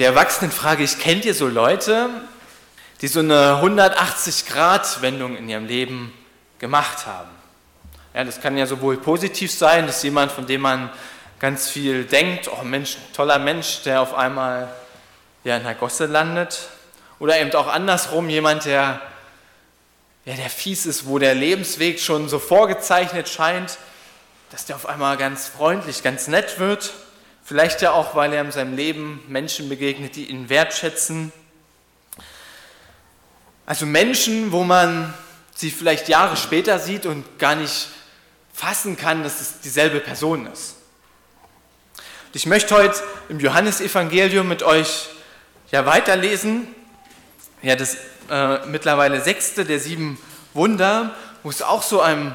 Die Erwachsenenfrage, ich kennt ihr so Leute, die so eine 180-Grad-Wendung in ihrem Leben gemacht haben? Ja, das kann ja sowohl positiv sein, dass jemand, von dem man ganz viel denkt, oh Mensch, toller Mensch, der auf einmal ja, in der Gosse landet. Oder eben auch andersrum, jemand, der, ja, der fies ist, wo der Lebensweg schon so vorgezeichnet scheint, dass der auf einmal ganz freundlich, ganz nett wird. Vielleicht ja auch, weil er in seinem Leben Menschen begegnet, die ihn wertschätzen. Also Menschen, wo man sie vielleicht Jahre später sieht und gar nicht fassen kann, dass es dieselbe Person ist. Und ich möchte heute im Johannesevangelium mit euch ja weiterlesen. Ja, das äh, mittlerweile sechste der sieben Wunder, wo es auch so, einem,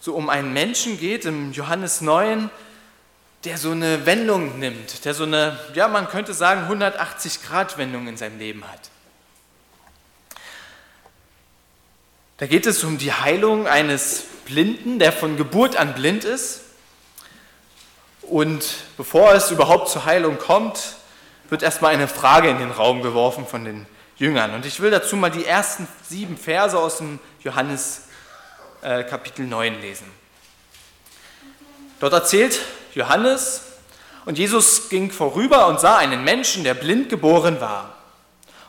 so um einen Menschen geht, im Johannes 9, der so eine Wendung nimmt, der so eine, ja, man könnte sagen, 180-Grad-Wendung in seinem Leben hat. Da geht es um die Heilung eines Blinden, der von Geburt an blind ist. Und bevor es überhaupt zur Heilung kommt, wird erstmal eine Frage in den Raum geworfen von den Jüngern. Und ich will dazu mal die ersten sieben Verse aus dem Johannes äh, Kapitel 9 lesen. Dort erzählt Johannes, und Jesus ging vorüber und sah einen Menschen, der blind geboren war.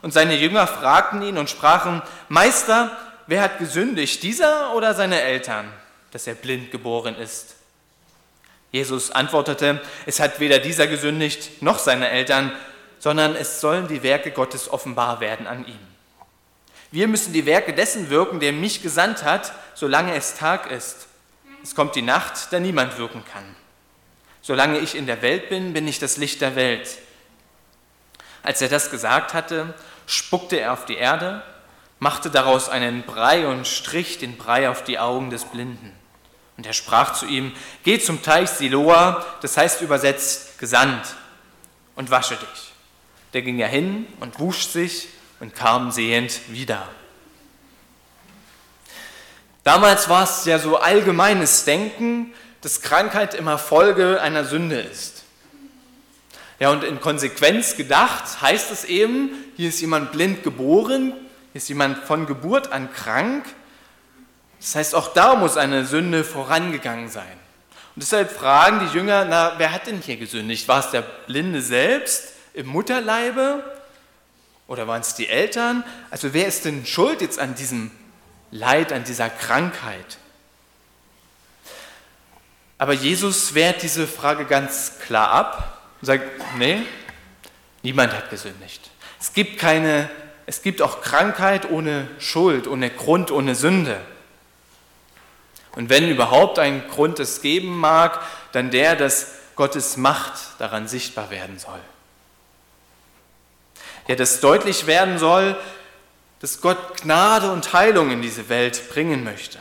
Und seine Jünger fragten ihn und sprachen, Meister, wer hat gesündigt, dieser oder seine Eltern, dass er blind geboren ist? Jesus antwortete, es hat weder dieser gesündigt noch seine Eltern, sondern es sollen die Werke Gottes offenbar werden an ihm. Wir müssen die Werke dessen wirken, der mich gesandt hat, solange es Tag ist. Es kommt die Nacht, da niemand wirken kann. Solange ich in der Welt bin, bin ich das Licht der Welt. Als er das gesagt hatte, spuckte er auf die Erde, machte daraus einen Brei und strich den Brei auf die Augen des Blinden. Und er sprach zu ihm, geh zum Teich Siloa, das heißt übersetzt gesandt, und wasche dich. Der ging ja hin und wusch sich und kam sehend wieder. Damals war es ja so allgemeines Denken, dass Krankheit immer Folge einer Sünde ist. Ja, und in Konsequenz gedacht heißt es eben, hier ist jemand blind geboren, hier ist jemand von Geburt an krank. Das heißt, auch da muss eine Sünde vorangegangen sein. Und deshalb fragen die Jünger, na, wer hat denn hier gesündigt? War es der Blinde selbst im Mutterleibe? Oder waren es die Eltern? Also wer ist denn schuld jetzt an diesem Leid, an dieser Krankheit? Aber Jesus wehrt diese Frage ganz klar ab und sagt, nee, niemand hat gesündigt. Es gibt keine, es gibt auch Krankheit ohne Schuld, ohne Grund, ohne Sünde. Und wenn überhaupt ein Grund es geben mag, dann der, dass Gottes Macht daran sichtbar werden soll. Ja, dass deutlich werden soll, dass Gott Gnade und Heilung in diese Welt bringen möchte.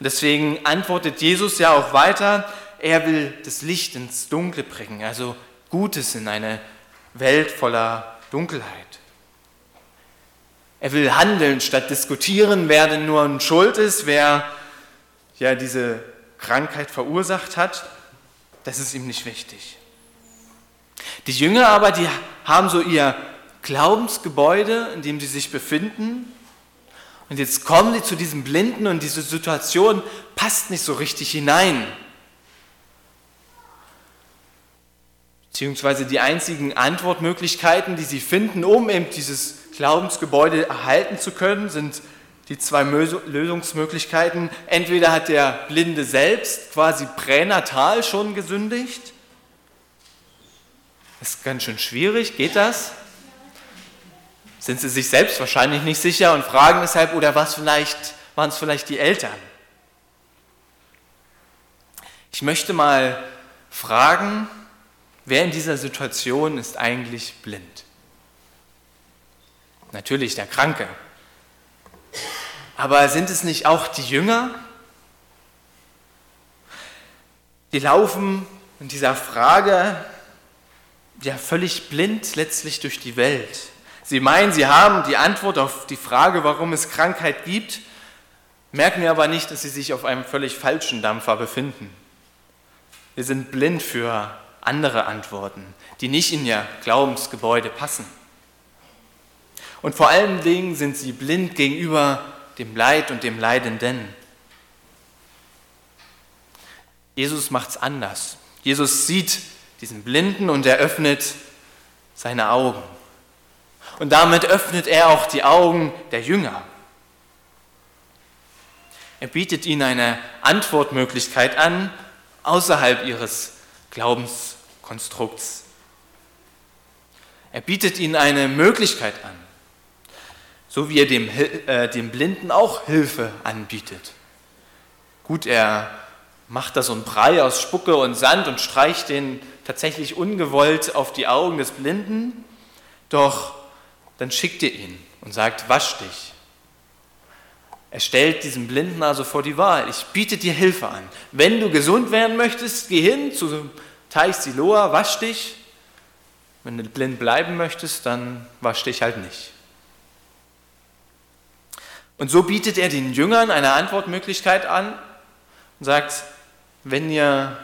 Und deswegen antwortet Jesus ja auch weiter, er will das Licht ins Dunkle bringen, also Gutes in eine Welt voller Dunkelheit. Er will handeln statt diskutieren, wer denn nur Schuld ist, wer ja diese Krankheit verursacht hat. Das ist ihm nicht wichtig. Die Jünger aber, die haben so ihr Glaubensgebäude, in dem sie sich befinden, und jetzt kommen sie zu diesem Blinden und diese Situation passt nicht so richtig hinein. Beziehungsweise die einzigen Antwortmöglichkeiten, die sie finden, um eben dieses Glaubensgebäude erhalten zu können, sind die zwei Lösungsmöglichkeiten. Entweder hat der Blinde selbst quasi pränatal schon gesündigt. Das ist ganz schön schwierig, geht das? Sind sie sich selbst wahrscheinlich nicht sicher und fragen deshalb, oder was vielleicht, waren es vielleicht die Eltern? Ich möchte mal fragen, wer in dieser Situation ist eigentlich blind? Natürlich der Kranke. Aber sind es nicht auch die Jünger? Die laufen in dieser Frage ja völlig blind letztlich durch die Welt. Sie meinen, sie haben die Antwort auf die Frage, warum es Krankheit gibt, merken aber nicht, dass sie sich auf einem völlig falschen Dampfer befinden. Wir sind blind für andere Antworten, die nicht in ihr Glaubensgebäude passen. Und vor allen Dingen sind sie blind gegenüber dem Leid und dem Leidenden. Jesus macht es anders. Jesus sieht diesen Blinden und er öffnet seine Augen. Und damit öffnet er auch die Augen der Jünger. Er bietet ihnen eine Antwortmöglichkeit an, außerhalb ihres Glaubenskonstrukts. Er bietet ihnen eine Möglichkeit an, so wie er dem, äh, dem Blinden auch Hilfe anbietet. Gut, er macht da so einen Brei aus Spucke und Sand und streicht den tatsächlich ungewollt auf die Augen des Blinden, doch dann schickt ihr ihn und sagt, wasch dich. Er stellt diesen Blinden also vor die Wahl. Ich biete dir Hilfe an. Wenn du gesund werden möchtest, geh hin zu Teich Siloa, wasch dich. Wenn du blind bleiben möchtest, dann wasch dich halt nicht. Und so bietet er den Jüngern eine Antwortmöglichkeit an und sagt, wenn ihr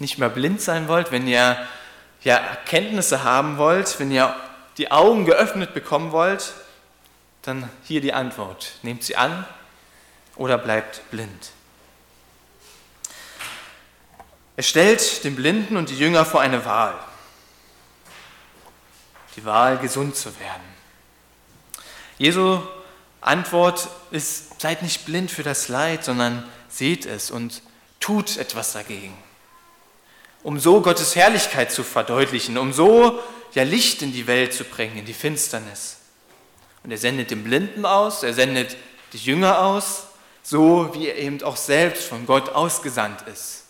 nicht mehr blind sein wollt, wenn ihr ja, Erkenntnisse haben wollt, wenn ihr die Augen geöffnet bekommen wollt, dann hier die Antwort. Nehmt sie an oder bleibt blind. Er stellt den Blinden und die Jünger vor eine Wahl. Die Wahl, gesund zu werden. Jesu Antwort ist, seid nicht blind für das Leid, sondern seht es und tut etwas dagegen. Um so Gottes Herrlichkeit zu verdeutlichen, um so ja Licht in die Welt zu bringen, in die Finsternis. Und er sendet den Blinden aus, er sendet die Jünger aus, so wie er eben auch selbst von Gott ausgesandt ist.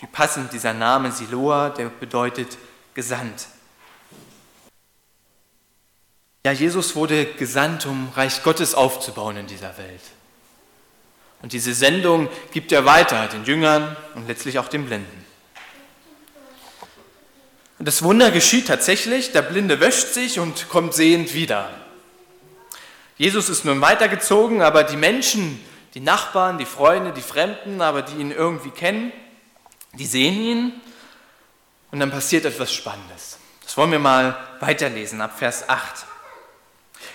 Wie passend dieser Name Siloa, der bedeutet gesandt. Ja, Jesus wurde gesandt, um Reich Gottes aufzubauen in dieser Welt. Und diese Sendung gibt er weiter den Jüngern und letztlich auch den Blinden. Und das Wunder geschieht tatsächlich, der Blinde wäscht sich und kommt sehend wieder. Jesus ist nun weitergezogen, aber die Menschen, die Nachbarn, die Freunde, die Fremden, aber die ihn irgendwie kennen, die sehen ihn und dann passiert etwas Spannendes. Das wollen wir mal weiterlesen ab Vers 8.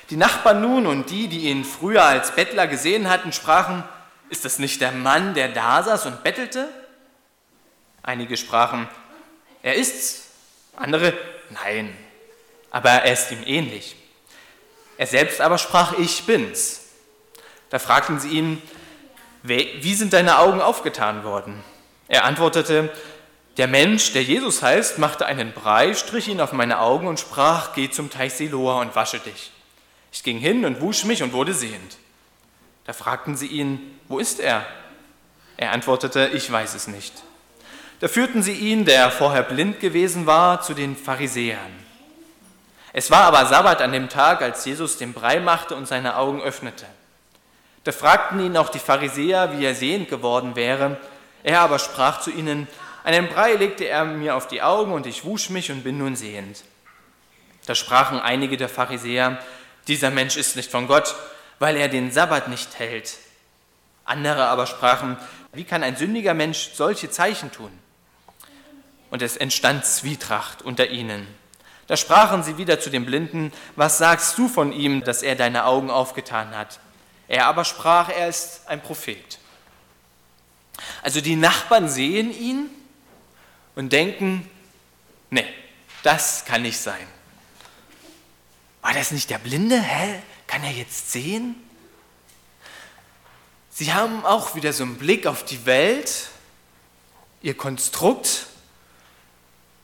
Die Nachbarn nun und die, die ihn früher als Bettler gesehen hatten, sprachen, ist das nicht der Mann, der da saß und bettelte? Einige sprachen, er ist's. Andere, nein, aber er ist ihm ähnlich. Er selbst aber sprach, ich bin's. Da fragten sie ihn, wie sind deine Augen aufgetan worden? Er antwortete, der Mensch, der Jesus heißt, machte einen Brei, strich ihn auf meine Augen und sprach, geh zum Teich Siloa und wasche dich. Ich ging hin und wusch mich und wurde sehend. Da fragten sie ihn, wo ist er? Er antwortete, ich weiß es nicht. Da führten sie ihn, der vorher blind gewesen war, zu den Pharisäern. Es war aber Sabbat an dem Tag, als Jesus den Brei machte und seine Augen öffnete. Da fragten ihn auch die Pharisäer, wie er sehend geworden wäre. Er aber sprach zu ihnen, einen Brei legte er mir auf die Augen und ich wusch mich und bin nun sehend. Da sprachen einige der Pharisäer, dieser Mensch ist nicht von Gott, weil er den Sabbat nicht hält. Andere aber sprachen, wie kann ein sündiger Mensch solche Zeichen tun? Und es entstand Zwietracht unter ihnen. Da sprachen sie wieder zu dem Blinden, was sagst du von ihm, dass er deine Augen aufgetan hat? Er aber sprach, er ist ein Prophet. Also die Nachbarn sehen ihn und denken, nee, das kann nicht sein. War das nicht der Blinde? Hä? Kann er jetzt sehen? Sie haben auch wieder so einen Blick auf die Welt, ihr Konstrukt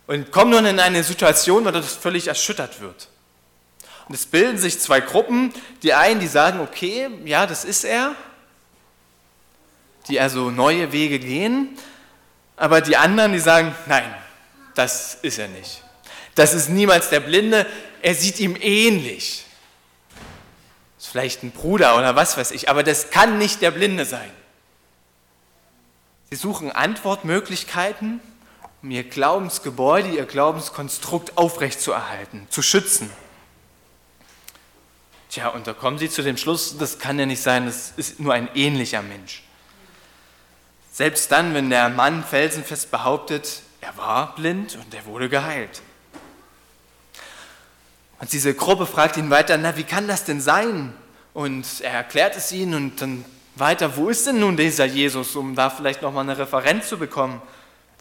und kommen nun in eine Situation, wo das völlig erschüttert wird. Und es bilden sich zwei Gruppen. Die einen, die sagen, okay, ja, das ist er, die also neue Wege gehen. Aber die anderen, die sagen, nein, das ist er nicht. Das ist niemals der Blinde, er sieht ihm ähnlich. Ist vielleicht ein Bruder oder was weiß ich, aber das kann nicht der Blinde sein. Sie suchen Antwortmöglichkeiten, um ihr Glaubensgebäude, ihr Glaubenskonstrukt aufrechtzuerhalten, zu schützen. Tja, und da kommen sie zu dem Schluss, das kann ja nicht sein, das ist nur ein ähnlicher Mensch. Selbst dann, wenn der Mann felsenfest behauptet, er war blind und er wurde geheilt. Und diese Gruppe fragt ihn weiter, na, wie kann das denn sein? Und er erklärt es ihnen und dann weiter, wo ist denn nun dieser Jesus, um da vielleicht nochmal eine Referenz zu bekommen?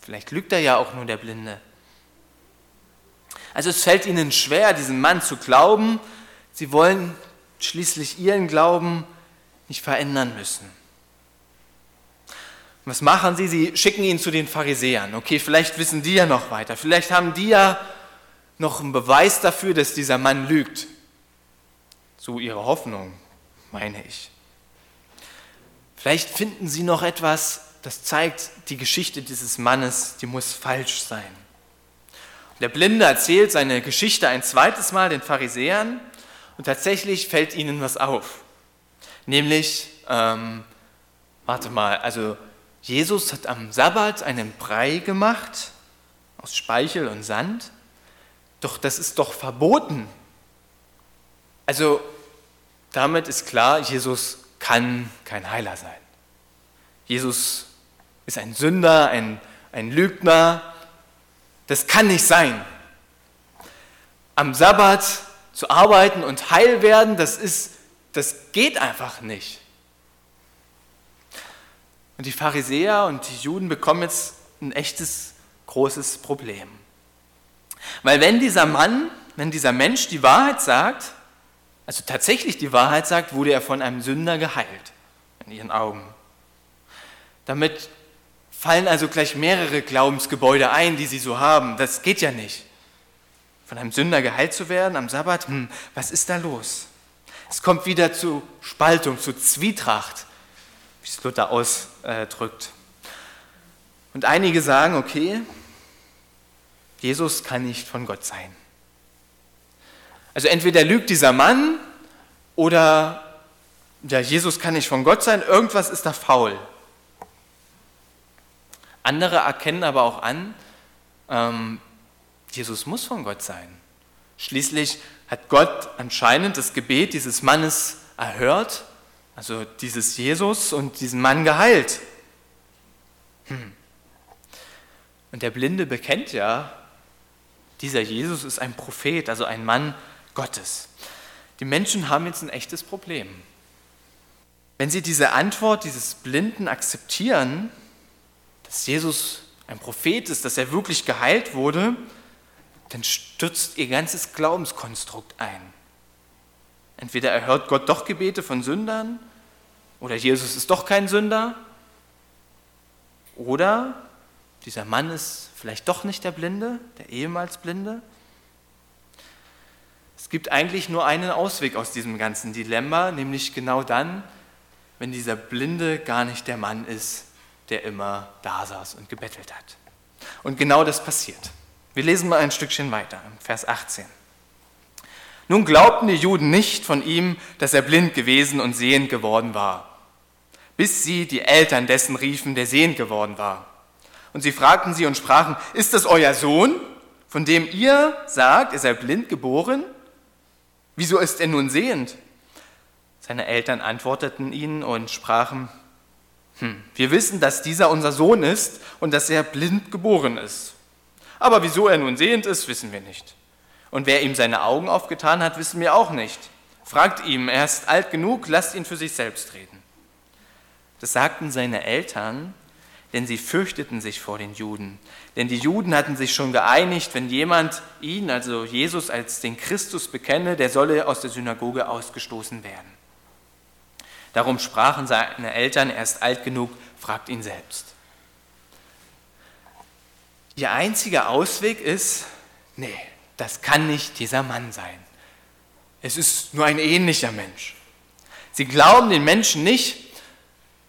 Vielleicht lügt er ja auch nur der Blinde. Also es fällt ihnen schwer, diesem Mann zu glauben. Sie wollen schließlich ihren Glauben nicht verändern müssen. Was machen sie? Sie schicken ihn zu den Pharisäern. Okay, vielleicht wissen die ja noch weiter. Vielleicht haben die ja noch einen Beweis dafür, dass dieser Mann lügt. So ihre Hoffnung, meine ich. Vielleicht finden sie noch etwas, das zeigt, die Geschichte dieses Mannes, die muss falsch sein. Der Blinde erzählt seine Geschichte ein zweites Mal den Pharisäern und tatsächlich fällt ihnen was auf. Nämlich, ähm, warte mal, also Jesus hat am Sabbat einen Brei gemacht aus Speichel und Sand. Doch das ist doch verboten. Also damit ist klar, Jesus kann kein Heiler sein. Jesus ist ein Sünder, ein, ein Lügner. Das kann nicht sein. Am Sabbat zu arbeiten und heil werden, das, ist, das geht einfach nicht. Und die Pharisäer und die Juden bekommen jetzt ein echtes, großes Problem. Weil wenn dieser Mann, wenn dieser Mensch die Wahrheit sagt, also tatsächlich die Wahrheit sagt, wurde er von einem Sünder geheilt, in ihren Augen. Damit fallen also gleich mehrere Glaubensgebäude ein, die sie so haben. Das geht ja nicht. Von einem Sünder geheilt zu werden am Sabbat, hm, was ist da los? Es kommt wieder zu Spaltung, zu Zwietracht wie es Luther ausdrückt. Und einige sagen, okay, Jesus kann nicht von Gott sein. Also entweder lügt dieser Mann oder ja, Jesus kann nicht von Gott sein, irgendwas ist da faul. Andere erkennen aber auch an, ähm, Jesus muss von Gott sein. Schließlich hat Gott anscheinend das Gebet dieses Mannes erhört also dieses Jesus und diesen Mann geheilt. Hm. Und der Blinde bekennt ja, dieser Jesus ist ein Prophet, also ein Mann Gottes. Die Menschen haben jetzt ein echtes Problem. Wenn sie diese Antwort dieses Blinden akzeptieren, dass Jesus ein Prophet ist, dass er wirklich geheilt wurde, dann stürzt ihr ganzes Glaubenskonstrukt ein. Entweder erhört Gott doch Gebete von Sündern oder Jesus ist doch kein Sünder oder dieser Mann ist vielleicht doch nicht der Blinde, der ehemals Blinde. Es gibt eigentlich nur einen Ausweg aus diesem ganzen Dilemma, nämlich genau dann, wenn dieser Blinde gar nicht der Mann ist, der immer da saß und gebettelt hat. Und genau das passiert. Wir lesen mal ein Stückchen weiter, Vers 18. Nun glaubten die Juden nicht von ihm, dass er blind gewesen und sehend geworden war, bis sie die Eltern dessen riefen, der sehend geworden war. Und sie fragten sie und sprachen, ist das euer Sohn, von dem ihr sagt, er sei blind geboren? Wieso ist er nun sehend? Seine Eltern antworteten ihnen und sprachen, hm, wir wissen, dass dieser unser Sohn ist und dass er blind geboren ist. Aber wieso er nun sehend ist, wissen wir nicht. Und wer ihm seine Augen aufgetan hat, wissen wir auch nicht. Fragt ihm, er ist alt genug, lasst ihn für sich selbst reden. Das sagten seine Eltern, denn sie fürchteten sich vor den Juden. Denn die Juden hatten sich schon geeinigt, wenn jemand ihn, also Jesus, als den Christus bekenne, der solle aus der Synagoge ausgestoßen werden. Darum sprachen seine Eltern, er ist alt genug, fragt ihn selbst. Ihr einziger Ausweg ist, nee, das kann nicht dieser Mann sein. Es ist nur ein ähnlicher Mensch. Sie glauben den Menschen nicht.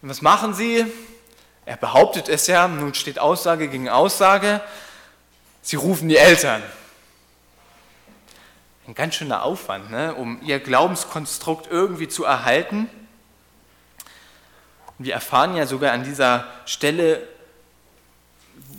Und was machen sie? Er behauptet es ja, nun steht Aussage gegen Aussage. Sie rufen die Eltern. Ein ganz schöner Aufwand, ne? um ihr Glaubenskonstrukt irgendwie zu erhalten. Wir erfahren ja sogar an dieser Stelle,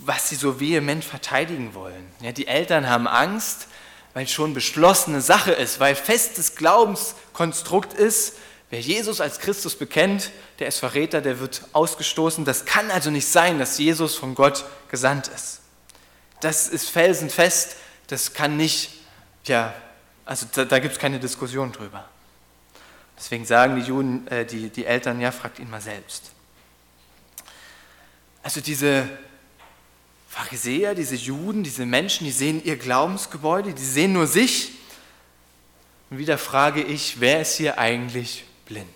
was sie so vehement verteidigen wollen. Ja, die Eltern haben Angst, weil es schon beschlossene Sache ist, weil festes Glaubenskonstrukt ist, wer Jesus als Christus bekennt, der ist Verräter, der wird ausgestoßen. Das kann also nicht sein, dass Jesus von Gott gesandt ist. Das ist felsenfest, das kann nicht, ja, also da, da gibt es keine Diskussion drüber. Deswegen sagen die, Juden, äh, die, die Eltern, ja, fragt ihn mal selbst. Also diese Pharisäer, diese Juden, diese Menschen, die sehen ihr Glaubensgebäude, die sehen nur sich. Und wieder frage ich, wer ist hier eigentlich blind?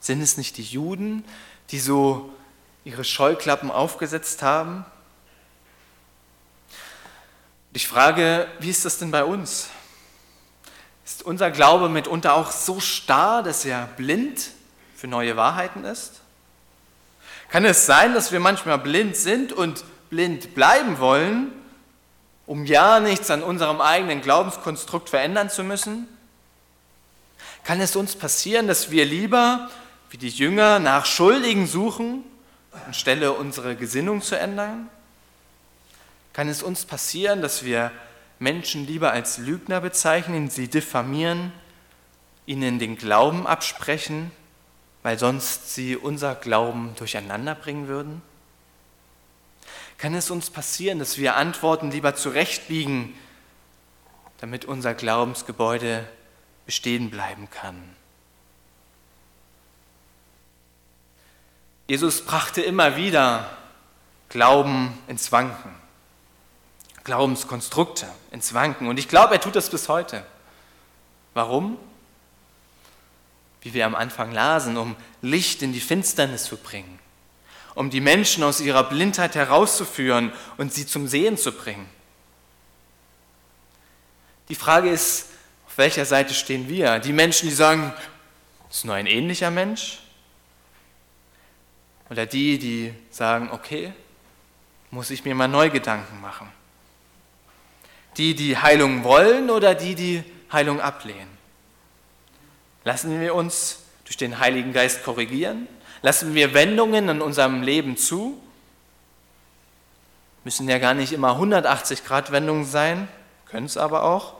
Sind es nicht die Juden, die so ihre Scheuklappen aufgesetzt haben? Ich frage, wie ist das denn bei uns? Ist unser Glaube mitunter auch so starr, dass er blind für neue Wahrheiten ist? Kann es sein, dass wir manchmal blind sind und blind bleiben wollen, um ja nichts an unserem eigenen Glaubenskonstrukt verändern zu müssen? Kann es uns passieren, dass wir lieber, wie die Jünger, nach Schuldigen suchen, anstelle unsere Gesinnung zu ändern? Kann es uns passieren, dass wir Menschen lieber als Lügner bezeichnen, sie diffamieren, ihnen den Glauben absprechen, weil sonst sie unser Glauben durcheinander bringen würden? Kann es uns passieren, dass wir Antworten lieber zurechtbiegen, damit unser Glaubensgebäude bestehen bleiben kann? Jesus brachte immer wieder Glauben ins Wanken. Glaubenskonstrukte ins Wanken. Und ich glaube, er tut das bis heute. Warum? Wie wir am Anfang lasen, um Licht in die Finsternis zu bringen, um die Menschen aus ihrer Blindheit herauszuführen und sie zum Sehen zu bringen. Die Frage ist, auf welcher Seite stehen wir? Die Menschen, die sagen, ist nur ein ähnlicher Mensch? Oder die, die sagen, okay, muss ich mir mal neu Gedanken machen? Die, die Heilung wollen oder die, die Heilung ablehnen? Lassen wir uns durch den Heiligen Geist korrigieren? Lassen wir Wendungen in unserem Leben zu? Müssen ja gar nicht immer 180 Grad Wendungen sein, können es aber auch.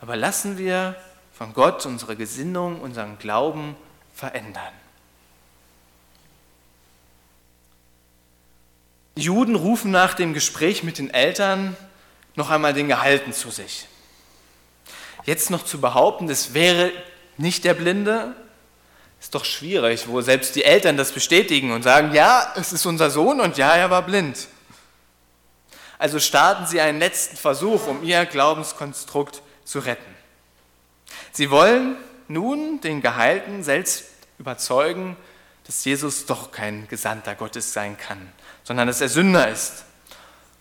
Aber lassen wir von Gott unsere Gesinnung, unseren Glauben verändern. Die Juden rufen nach dem Gespräch mit den Eltern noch einmal den Gehalten zu sich. Jetzt noch zu behaupten, es wäre nicht der Blinde, ist doch schwierig, wo selbst die Eltern das bestätigen und sagen, ja, es ist unser Sohn und ja, er war blind. Also starten sie einen letzten Versuch, um ihr Glaubenskonstrukt zu retten. Sie wollen nun den Geheilten selbst überzeugen, dass Jesus doch kein Gesandter Gottes sein kann, sondern dass er Sünder ist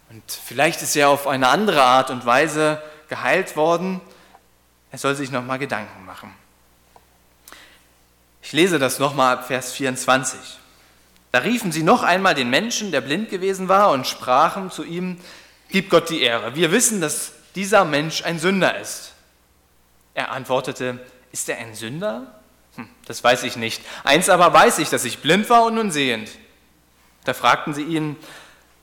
und vielleicht ist er auf eine andere Art und Weise geheilt worden. Er soll sich nochmal Gedanken machen. Ich lese das nochmal ab Vers 24. Da riefen sie noch einmal den Menschen, der blind gewesen war, und sprachen zu ihm, Gib Gott die Ehre. Wir wissen, dass dieser Mensch ein Sünder ist. Er antwortete, Ist er ein Sünder? Hm, das weiß ich nicht. Eins aber weiß ich, dass ich blind war und nun sehend. Da fragten sie ihn,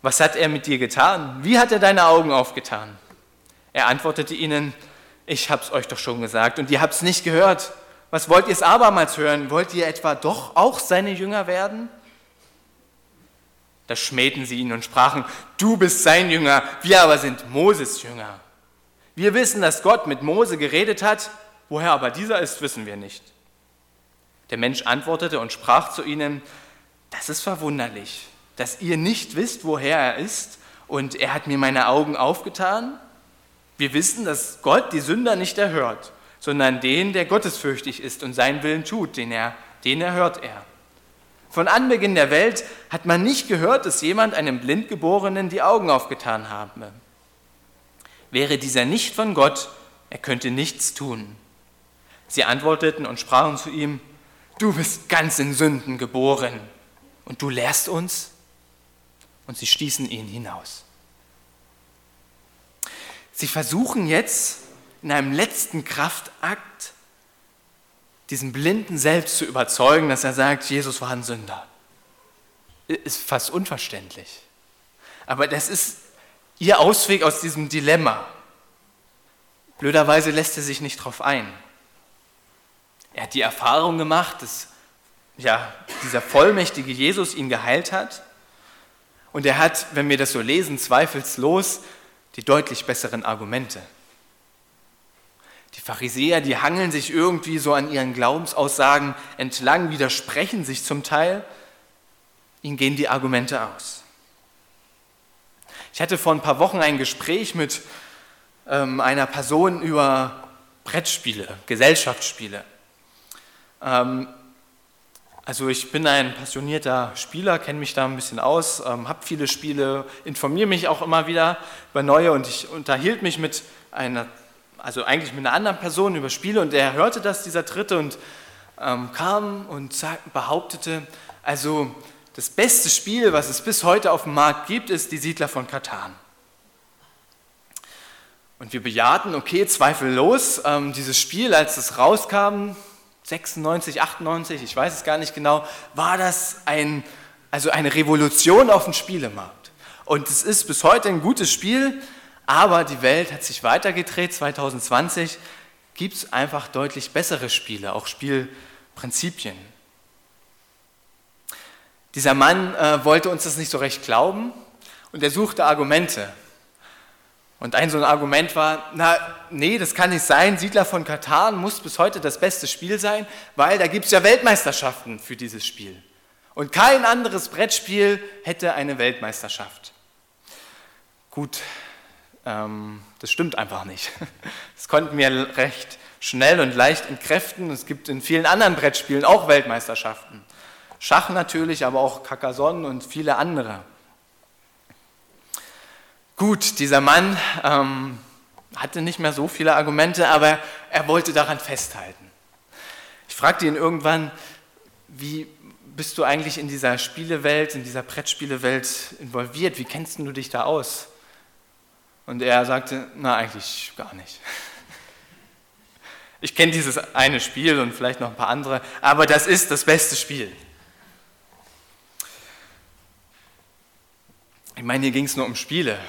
was hat er mit dir getan? Wie hat er deine Augen aufgetan? Er antwortete ihnen, ich hab's euch doch schon gesagt und ihr habt's nicht gehört. Was wollt ihr es abermals hören? Wollt ihr etwa doch auch seine Jünger werden? Da schmähten sie ihn und sprachen, du bist sein Jünger, wir aber sind Moses Jünger. Wir wissen, dass Gott mit Mose geredet hat, woher aber dieser ist, wissen wir nicht. Der Mensch antwortete und sprach zu ihnen, das ist verwunderlich dass ihr nicht wisst, woher er ist und er hat mir meine Augen aufgetan? Wir wissen, dass Gott die Sünder nicht erhört, sondern den, der gottesfürchtig ist und seinen Willen tut, den, er, den erhört er. Von Anbeginn der Welt hat man nicht gehört, dass jemand einem Blindgeborenen die Augen aufgetan habe. Wäre dieser nicht von Gott, er könnte nichts tun. Sie antworteten und sprachen zu ihm, du bist ganz in Sünden geboren und du lehrst uns? Und sie stießen ihn hinaus. Sie versuchen jetzt in einem letzten Kraftakt diesen Blinden selbst zu überzeugen, dass er sagt, Jesus war ein Sünder. Ist fast unverständlich. Aber das ist ihr Ausweg aus diesem Dilemma. Blöderweise lässt er sich nicht darauf ein. Er hat die Erfahrung gemacht, dass ja, dieser vollmächtige Jesus ihn geheilt hat. Und er hat, wenn wir das so lesen, zweifellos die deutlich besseren Argumente. Die Pharisäer, die hangeln sich irgendwie so an ihren Glaubensaussagen entlang, widersprechen sich zum Teil. Ihnen gehen die Argumente aus. Ich hatte vor ein paar Wochen ein Gespräch mit ähm, einer Person über Brettspiele, Gesellschaftsspiele. Ähm, also ich bin ein passionierter Spieler, kenne mich da ein bisschen aus, ähm, habe viele Spiele, informiere mich auch immer wieder über neue und ich unterhielt mich mit einer, also eigentlich mit einer anderen Person über Spiele und er hörte das, dieser Dritte, und ähm, kam und behauptete, also das beste Spiel, was es bis heute auf dem Markt gibt, ist die Siedler von Katan. Und wir bejahten, okay, zweifellos, ähm, dieses Spiel, als es rauskam, 96, 98, ich weiß es gar nicht genau, war das ein, also eine Revolution auf dem Spielemarkt. Und es ist bis heute ein gutes Spiel, aber die Welt hat sich weitergedreht. 2020 gibt es einfach deutlich bessere Spiele, auch Spielprinzipien. Dieser Mann äh, wollte uns das nicht so recht glauben und er suchte Argumente. Und ein so ein Argument war, na, nee, das kann nicht sein, Siedler von Katan muss bis heute das beste Spiel sein, weil da gibt es ja Weltmeisterschaften für dieses Spiel. Und kein anderes Brettspiel hätte eine Weltmeisterschaft. Gut, ähm, das stimmt einfach nicht. Das konnten wir recht schnell und leicht entkräften. Es gibt in vielen anderen Brettspielen auch Weltmeisterschaften. Schach natürlich, aber auch Carcassonne und viele andere. Gut, dieser Mann ähm, hatte nicht mehr so viele Argumente, aber er wollte daran festhalten. Ich fragte ihn irgendwann, wie bist du eigentlich in dieser Spielewelt, in dieser Brettspielewelt involviert? Wie kennst du dich da aus? Und er sagte, na eigentlich gar nicht. Ich kenne dieses eine Spiel und vielleicht noch ein paar andere, aber das ist das beste Spiel. Ich meine, hier ging es nur um Spiele.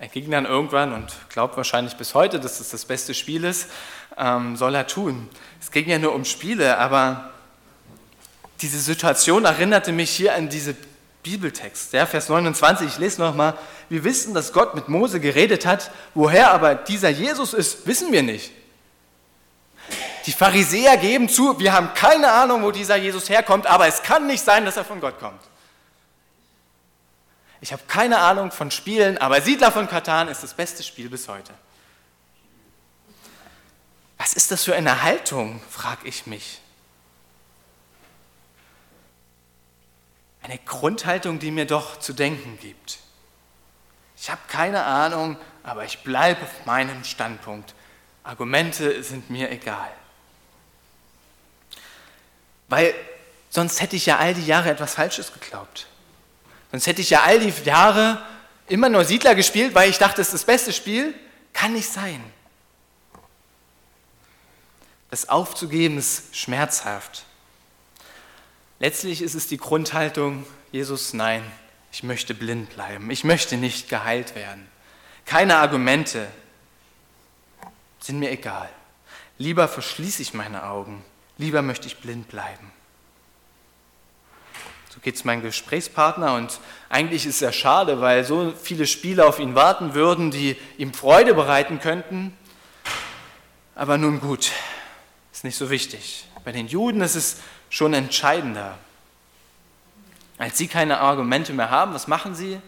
Er ging dann irgendwann und glaubt wahrscheinlich bis heute, dass es das beste Spiel ist, ähm, soll er tun. Es ging ja nur um Spiele, aber diese Situation erinnerte mich hier an diese Bibeltext. Ja, Vers 29, ich lese nochmal. Wir wissen, dass Gott mit Mose geredet hat. Woher aber dieser Jesus ist, wissen wir nicht. Die Pharisäer geben zu, wir haben keine Ahnung, wo dieser Jesus herkommt, aber es kann nicht sein, dass er von Gott kommt. Ich habe keine Ahnung von Spielen, aber Siedler von Katan ist das beste Spiel bis heute. Was ist das für eine Haltung, frage ich mich. Eine Grundhaltung, die mir doch zu denken gibt. Ich habe keine Ahnung, aber ich bleibe auf meinem Standpunkt. Argumente sind mir egal. Weil sonst hätte ich ja all die Jahre etwas Falsches geglaubt. Sonst hätte ich ja all die Jahre immer nur Siedler gespielt, weil ich dachte, es ist das beste Spiel. Kann nicht sein. Das aufzugeben ist schmerzhaft. Letztlich ist es die Grundhaltung, Jesus, nein, ich möchte blind bleiben, ich möchte nicht geheilt werden. Keine Argumente sind mir egal. Lieber verschließe ich meine Augen, lieber möchte ich blind bleiben. So geht es meinem Gesprächspartner und eigentlich ist es ja schade, weil so viele Spiele auf ihn warten würden, die ihm Freude bereiten könnten. Aber nun gut, ist nicht so wichtig. Bei den Juden ist es schon entscheidender. Als sie keine Argumente mehr haben, was machen sie?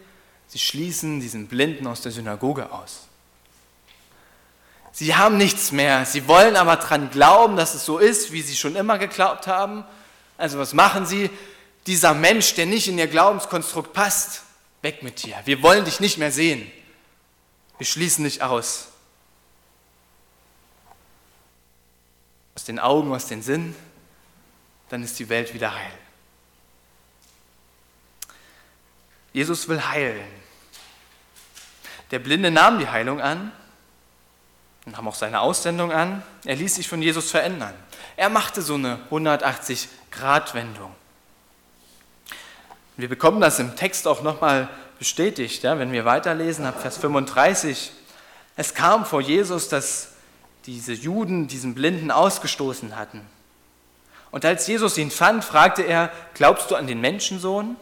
Sie schließen diesen Blinden aus der Synagoge aus. Sie haben nichts mehr. Sie wollen aber daran glauben, dass es so ist, wie sie schon immer geglaubt haben. Also was machen sie? Dieser Mensch, der nicht in ihr Glaubenskonstrukt passt, weg mit dir. Wir wollen dich nicht mehr sehen. Wir schließen dich aus. Aus den Augen, aus den Sinn, dann ist die Welt wieder heil. Jesus will heilen. Der Blinde nahm die Heilung an und nahm auch seine Aussendung an. Er ließ sich von Jesus verändern. Er machte so eine 180-Grad-Wendung. Wir bekommen das im Text auch nochmal bestätigt, ja, wenn wir weiterlesen, ab Vers 35. Es kam vor Jesus, dass diese Juden diesen Blinden ausgestoßen hatten. Und als Jesus ihn fand, fragte er, glaubst du an den Menschensohn?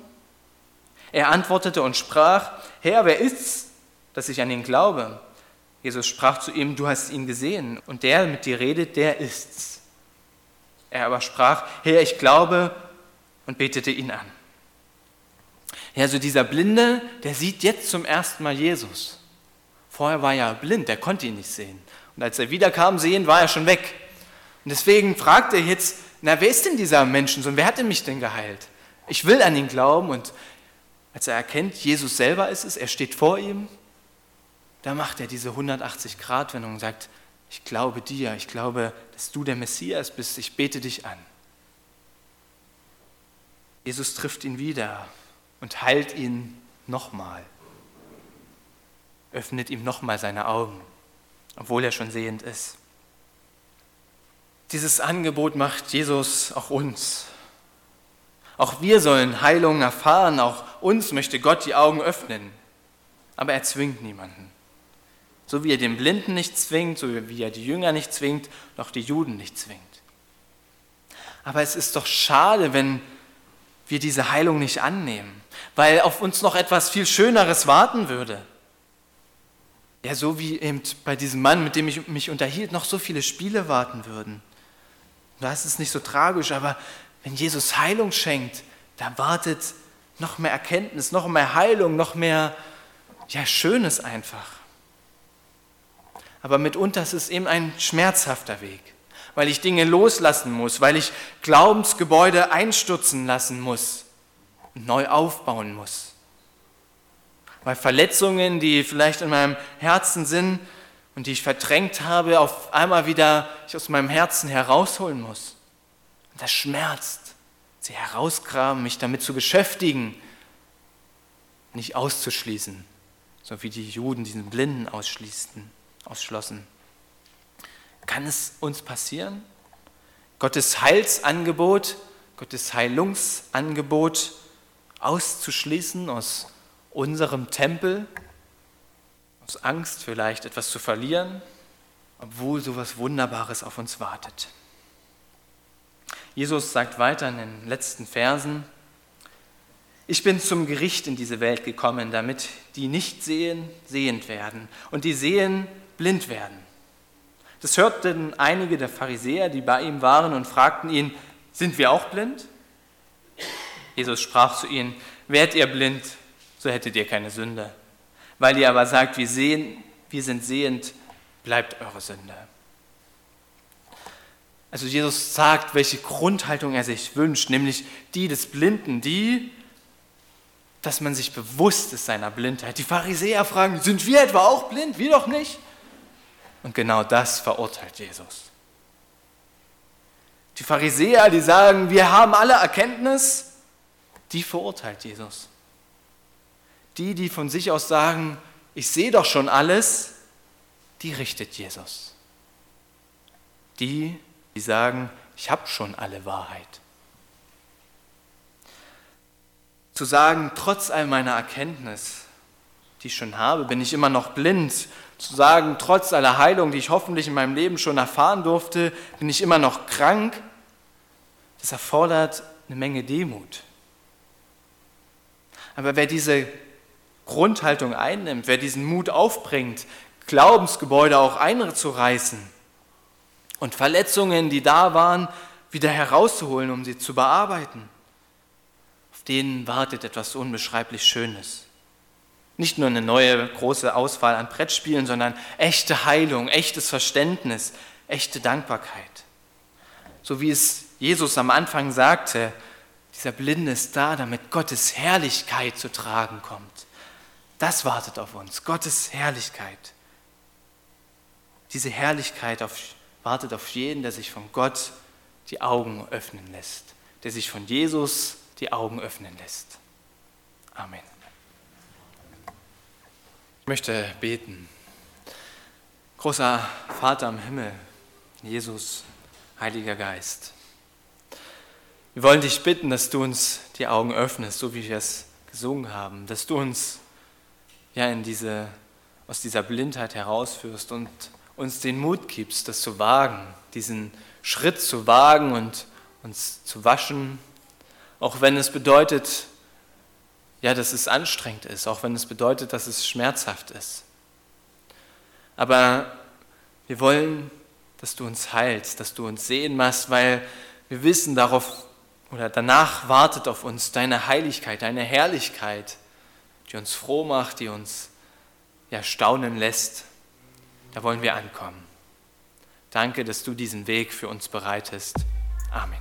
Er antwortete und sprach, Herr, wer ist's, dass ich an ihn glaube? Jesus sprach zu ihm, du hast ihn gesehen und der mit dir redet, der ist's. Er aber sprach, Herr, ich glaube und betete ihn an. Ja, also dieser Blinde, der sieht jetzt zum ersten Mal Jesus. Vorher war er blind, der konnte ihn nicht sehen. Und als er wiederkam, sehen, war er schon weg. Und deswegen fragt er jetzt, na, wer ist denn dieser Menschensohn? Wer hat denn mich denn geheilt? Ich will an ihn glauben. Und als er erkennt, Jesus selber ist es, er steht vor ihm, da macht er diese 180-Grad-Wendung und sagt, ich glaube dir, ich glaube, dass du der Messias bist, ich bete dich an. Jesus trifft ihn wieder und heilt ihn nochmal, öffnet ihm nochmal seine Augen, obwohl er schon sehend ist. Dieses Angebot macht Jesus auch uns. Auch wir sollen Heilung erfahren, auch uns möchte Gott die Augen öffnen, aber er zwingt niemanden. So wie er den Blinden nicht zwingt, so wie er die Jünger nicht zwingt, noch die Juden nicht zwingt. Aber es ist doch schade, wenn wir diese Heilung nicht annehmen, weil auf uns noch etwas viel Schöneres warten würde. Ja, so wie eben bei diesem Mann, mit dem ich mich unterhielt, noch so viele Spiele warten würden. Da ist es nicht so tragisch, aber wenn Jesus Heilung schenkt, da wartet noch mehr Erkenntnis, noch mehr Heilung, noch mehr ja, Schönes einfach. Aber mitunter ist es eben ein schmerzhafter Weg, weil ich Dinge loslassen muss, weil ich Glaubensgebäude einstürzen lassen muss und neu aufbauen muss. Weil Verletzungen, die vielleicht in meinem Herzen sind und die ich verdrängt habe, auf einmal wieder ich aus meinem Herzen herausholen muss. Und das schmerzt, sie herausgraben, mich damit zu beschäftigen, nicht auszuschließen, so wie die Juden diesen Blinden ausschließten ausschlossen. Kann es uns passieren? Gottes Heilsangebot, Gottes Heilungsangebot auszuschließen aus unserem Tempel, aus Angst vielleicht etwas zu verlieren, obwohl so etwas Wunderbares auf uns wartet. Jesus sagt weiter in den letzten Versen, ich bin zum Gericht in diese Welt gekommen, damit die nicht sehen, sehend werden und die sehen, blind werden. Das hörten einige der Pharisäer, die bei ihm waren, und fragten ihn, sind wir auch blind? Jesus sprach zu ihnen, wärt ihr blind, so hättet ihr keine Sünde. Weil ihr aber sagt, wir sehen, wir sind sehend, bleibt eure Sünde. Also Jesus sagt, welche Grundhaltung er sich wünscht, nämlich die des Blinden, die, dass man sich bewusst ist seiner Blindheit. Die Pharisäer fragen, sind wir etwa auch blind? Wir doch nicht. Und genau das verurteilt Jesus. Die Pharisäer, die sagen, wir haben alle Erkenntnis, die verurteilt Jesus. Die, die von sich aus sagen, ich sehe doch schon alles, die richtet Jesus. Die, die sagen, ich habe schon alle Wahrheit. Zu sagen, trotz all meiner Erkenntnis, die ich schon habe, bin ich immer noch blind zu sagen, trotz aller Heilung, die ich hoffentlich in meinem Leben schon erfahren durfte, bin ich immer noch krank, das erfordert eine Menge Demut. Aber wer diese Grundhaltung einnimmt, wer diesen Mut aufbringt, Glaubensgebäude auch einzureißen und Verletzungen, die da waren, wieder herauszuholen, um sie zu bearbeiten, auf denen wartet etwas unbeschreiblich Schönes. Nicht nur eine neue große Auswahl an Brettspielen, sondern echte Heilung, echtes Verständnis, echte Dankbarkeit. So wie es Jesus am Anfang sagte, dieser Blinde ist da, damit Gottes Herrlichkeit zu tragen kommt. Das wartet auf uns, Gottes Herrlichkeit. Diese Herrlichkeit auf, wartet auf jeden, der sich von Gott die Augen öffnen lässt, der sich von Jesus die Augen öffnen lässt. Amen möchte beten. Großer Vater im Himmel, Jesus, Heiliger Geist, wir wollen dich bitten, dass du uns die Augen öffnest, so wie wir es gesungen haben, dass du uns ja in diese, aus dieser Blindheit herausführst und uns den Mut gibst, das zu wagen, diesen Schritt zu wagen und uns zu waschen, auch wenn es bedeutet, ja, dass es anstrengend ist, auch wenn es bedeutet, dass es schmerzhaft ist. Aber wir wollen, dass du uns heilst, dass du uns sehen machst, weil wir wissen, darauf oder danach wartet auf uns deine Heiligkeit, deine Herrlichkeit, die uns froh macht, die uns ja staunen lässt. Da wollen wir ankommen. Danke, dass du diesen Weg für uns bereitest. Amen.